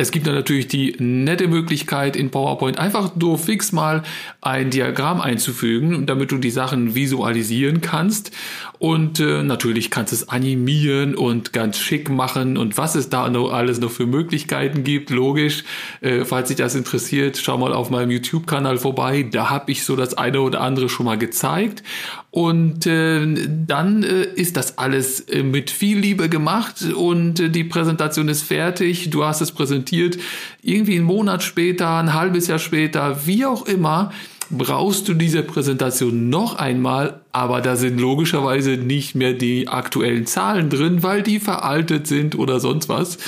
es gibt dann natürlich die nette Möglichkeit in PowerPoint einfach nur fix mal ein Diagramm einzufügen, damit du die Sachen visualisieren kannst. Und äh, natürlich kannst du es animieren und ganz schick machen und was es da noch alles noch für Möglichkeiten gibt, logisch. Äh, falls dich das interessiert, schau mal auf meinem YouTube-Kanal vorbei. Da habe ich so das eine oder andere schon mal gezeigt. Und äh, dann äh, ist das alles äh, mit viel Liebe gemacht und äh, die Präsentation ist fertig. Du hast es präsentiert präsentiert, irgendwie einen Monat später, ein halbes Jahr später, wie auch immer, brauchst du diese Präsentation noch einmal, aber da sind logischerweise nicht mehr die aktuellen Zahlen drin, weil die veraltet sind oder sonst was.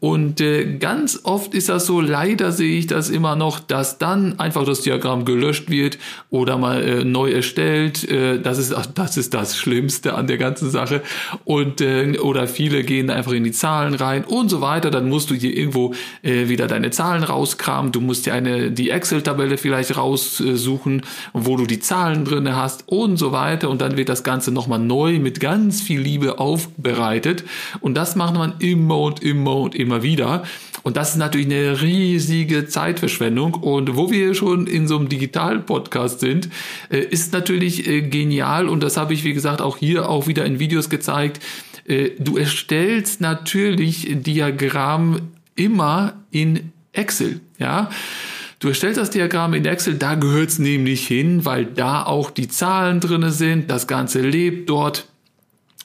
Und äh, ganz oft ist das so, leider sehe ich das immer noch, dass dann einfach das Diagramm gelöscht wird oder mal äh, neu erstellt. Äh, das, ist, das ist das Schlimmste an der ganzen Sache. Und äh, oder viele gehen einfach in die Zahlen rein und so weiter. Dann musst du hier irgendwo äh, wieder deine Zahlen rauskramen. Du musst dir eine die Excel-Tabelle vielleicht raussuchen, wo du die Zahlen drinne hast und so weiter. Und dann wird das Ganze nochmal neu mit ganz viel Liebe aufbereitet. Und das macht man immer und immer und immer immer wieder. Und das ist natürlich eine riesige Zeitverschwendung. Und wo wir schon in so einem Digital-Podcast sind, äh, ist natürlich äh, genial. Und das habe ich, wie gesagt, auch hier auch wieder in Videos gezeigt. Äh, du erstellst natürlich Diagramm immer in Excel, ja. Du erstellst das Diagramm in Excel, da gehört es nämlich hin, weil da auch die Zahlen drinne sind, das Ganze lebt dort.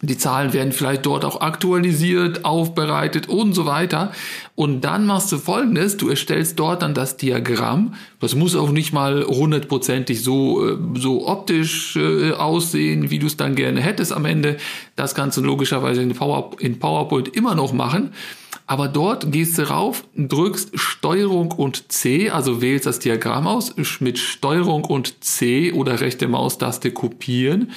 Die Zahlen werden vielleicht dort auch aktualisiert, aufbereitet und so weiter. Und dann machst du folgendes, du erstellst dort dann das Diagramm. Das muss auch nicht mal hundertprozentig so, äh, so optisch äh, aussehen, wie du es dann gerne hättest am Ende. Das kannst du logischerweise in, Power, in PowerPoint immer noch machen. Aber dort gehst du rauf, drückst Steuerung und C, also wählst das Diagramm aus, mit Steuerung und C oder rechte Maustaste kopieren,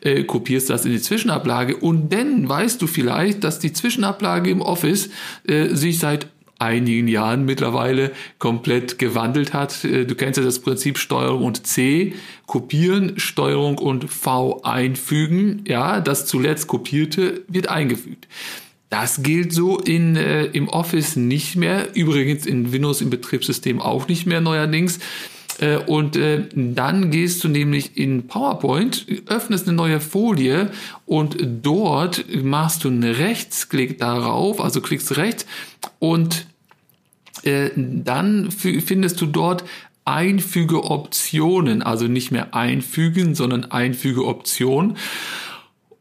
äh, kopierst das in die Zwischenablage und dann weißt du vielleicht, dass die Zwischenablage im Office äh, sich seit einigen Jahren mittlerweile komplett gewandelt hat. Äh, du kennst ja das Prinzip Steuerung und C, kopieren, Steuerung und V einfügen. Ja, das zuletzt kopierte wird eingefügt. Das gilt so in, äh, im Office nicht mehr, übrigens in Windows im Betriebssystem auch nicht mehr neuerdings. Äh, und äh, dann gehst du nämlich in PowerPoint, öffnest eine neue Folie und dort machst du einen Rechtsklick darauf, also klickst rechts und äh, dann findest du dort Einfüge Optionen, also nicht mehr einfügen, sondern Einfüge Option.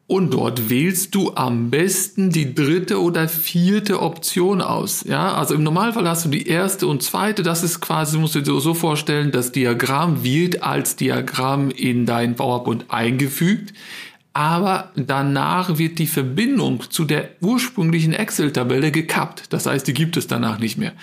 Und dort wählst du am besten die dritte oder vierte Option aus. Ja, also im Normalfall hast du die erste und zweite. Das ist quasi, musst du dir so vorstellen, das Diagramm wird als Diagramm in dein PowerPoint eingefügt aber danach wird die Verbindung zu der ursprünglichen Excel-Tabelle gekappt. Das heißt, die gibt es danach nicht mehr.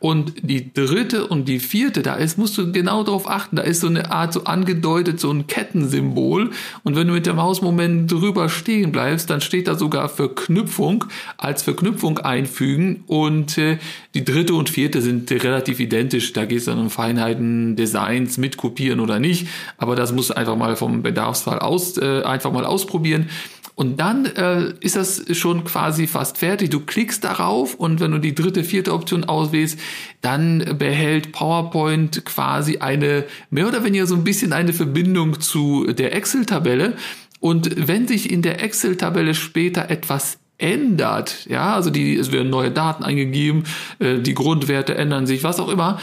Und die dritte und die vierte, da ist, musst du genau darauf achten, da ist so eine Art so angedeutet, so ein Kettensymbol. Und wenn du mit dem Mausmoment drüber stehen bleibst, dann steht da sogar Verknüpfung als Verknüpfung einfügen. Und äh, die dritte und vierte sind relativ identisch. Da geht es dann um Feinheiten, Designs, mit kopieren oder nicht. Aber das muss einfach mal vom Bedarfsfall aus, äh, einfach mal aus ausprobieren. Und dann äh, ist das schon quasi fast fertig. Du klickst darauf und wenn du die dritte, vierte Option auswählst, dann behält PowerPoint quasi eine, mehr oder weniger so ein bisschen eine Verbindung zu der Excel-Tabelle. Und wenn sich in der Excel-Tabelle später etwas ändert, ja, also die, es werden neue Daten eingegeben, äh, die Grundwerte ändern sich, was auch immer,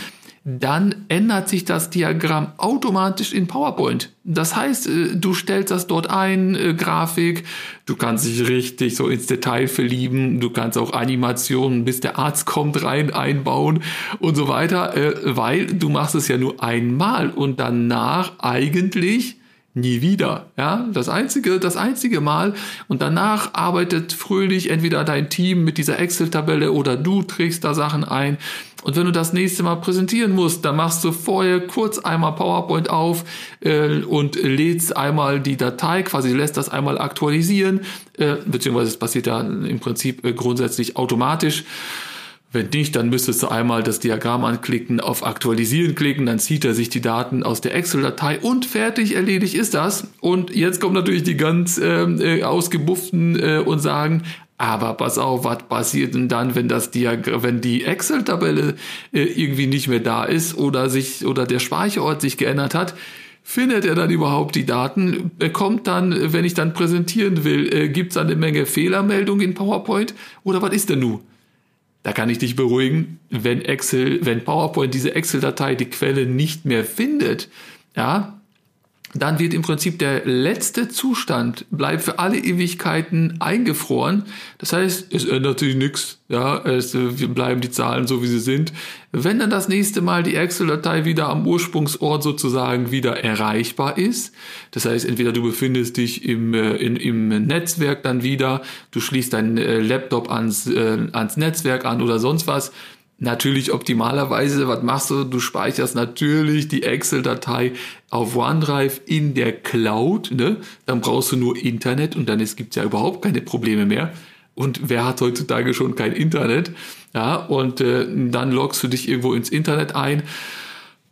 dann ändert sich das Diagramm automatisch in PowerPoint. Das heißt, äh, du stellst das dort ein, äh, Grafik, du kannst dich richtig so ins Detail verlieben, du kannst auch Animationen, bis der Arzt kommt, rein einbauen und so weiter, äh, weil du machst es ja nur einmal und danach eigentlich nie wieder. Ja, das einzige, das einzige Mal. Und danach arbeitet fröhlich entweder dein Team mit dieser Excel-Tabelle oder du trägst da Sachen ein. Und wenn du das nächste Mal präsentieren musst, dann machst du vorher kurz einmal PowerPoint auf äh, und lädst einmal die Datei, quasi lässt das einmal aktualisieren, äh, beziehungsweise es passiert ja im Prinzip äh, grundsätzlich automatisch. Wenn nicht, dann müsstest du einmal das Diagramm anklicken, auf Aktualisieren klicken, dann zieht er sich die Daten aus der Excel-Datei und fertig, erledigt ist das. Und jetzt kommen natürlich die ganz ähm, äh, ausgebufften äh, und sagen, aber pass auf, was passiert denn dann, wenn das Diagramm, wenn die Excel-Tabelle äh, irgendwie nicht mehr da ist oder sich oder der Speicherort sich geändert hat? Findet er dann überhaupt die Daten? Kommt dann, wenn ich dann präsentieren will, äh, gibt es eine Menge Fehlermeldungen in PowerPoint? Oder was ist denn nun? Da kann ich dich beruhigen, wenn Excel, wenn PowerPoint diese Excel-Datei die Quelle nicht mehr findet, ja, dann wird im Prinzip der letzte Zustand bleibt für alle Ewigkeiten eingefroren. Das heißt, es ändert sich nichts. Ja, es bleiben die Zahlen so wie sie sind. Wenn dann das nächste Mal die Excel-Datei wieder am Ursprungsort sozusagen wieder erreichbar ist, das heißt, entweder du befindest dich im, äh, in, im Netzwerk dann wieder, du schließt deinen äh, Laptop ans, äh, ans Netzwerk an oder sonst was, Natürlich optimalerweise, was machst du? Du speicherst natürlich die Excel-Datei auf OneDrive in der Cloud. Ne? Dann brauchst du nur Internet und dann gibt es ja überhaupt keine Probleme mehr. Und wer hat heutzutage schon kein Internet? Ja, und äh, dann loggst du dich irgendwo ins Internet ein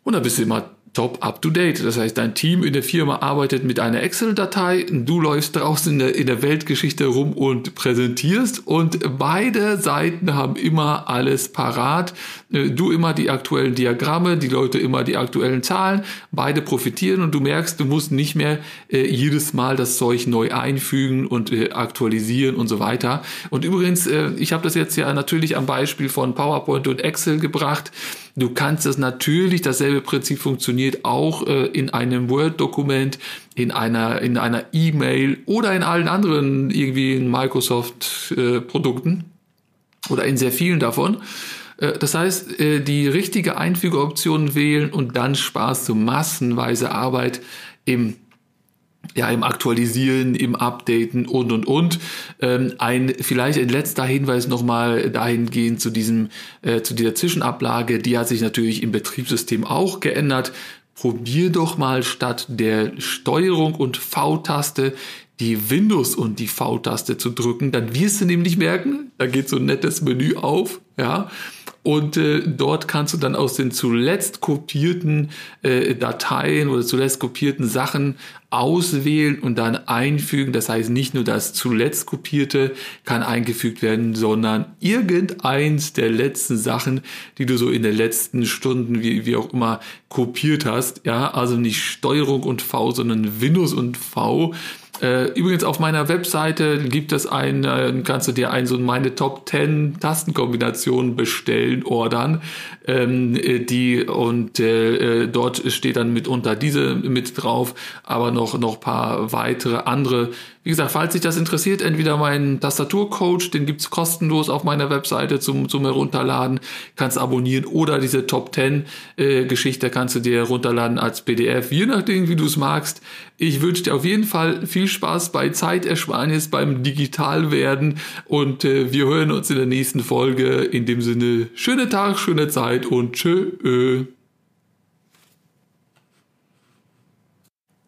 und dann bist du immer top up to date. Das heißt, dein Team in der Firma arbeitet mit einer Excel-Datei, du läufst draußen in der, in der Weltgeschichte rum und präsentierst und beide Seiten haben immer alles parat. Äh, du immer die aktuellen Diagramme, die Leute immer die aktuellen Zahlen, beide profitieren und du merkst, du musst nicht mehr äh, jedes Mal das Zeug neu einfügen und äh, aktualisieren und so weiter. Und übrigens, äh, ich habe das jetzt ja natürlich am Beispiel von PowerPoint und Excel gebracht. Du kannst das natürlich, dasselbe Prinzip funktioniert auch äh, in einem Word-Dokument, in einer in einer E-Mail oder in allen anderen irgendwie Microsoft-Produkten äh, oder in sehr vielen davon. Äh, das heißt, äh, die richtige Einfügeoption wählen und dann sparst du massenweise Arbeit im ja, im Aktualisieren, im Updaten und und und. Ähm, ein vielleicht ein letzter Hinweis nochmal dahingehend zu diesem äh, zu dieser Zwischenablage, die hat sich natürlich im Betriebssystem auch geändert. Probier doch mal statt der Steuerung und V-Taste die Windows und die V-Taste zu drücken, dann wirst du nämlich merken, da geht so ein nettes Menü auf, ja, und äh, dort kannst du dann aus den zuletzt kopierten äh, Dateien oder zuletzt kopierten Sachen auswählen und dann einfügen. Das heißt, nicht nur das zuletzt kopierte kann eingefügt werden, sondern irgendeins der letzten Sachen, die du so in den letzten Stunden, wie, wie auch immer, kopiert hast. Ja, also nicht Steuerung und V, sondern Windows und V übrigens auf meiner Webseite gibt es ein, äh, kannst du dir ein so meine Top 10 Tastenkombinationen bestellen, ordern, ähm, äh, die und äh, äh, dort steht dann mitunter diese mit drauf, aber noch noch paar weitere andere wie gesagt, falls sich das interessiert, entweder meinen Tastaturcoach, den gibt's kostenlos auf meiner Webseite zum, zum Herunterladen, kannst abonnieren oder diese Top 10 äh, Geschichte kannst du dir herunterladen als PDF, je nachdem, wie du es magst. Ich wünsche dir auf jeden Fall viel Spaß bei Zeitersparnis, beim Digitalwerden und äh, wir hören uns in der nächsten Folge. In dem Sinne, schöne Tag, schöne Zeit und tschö.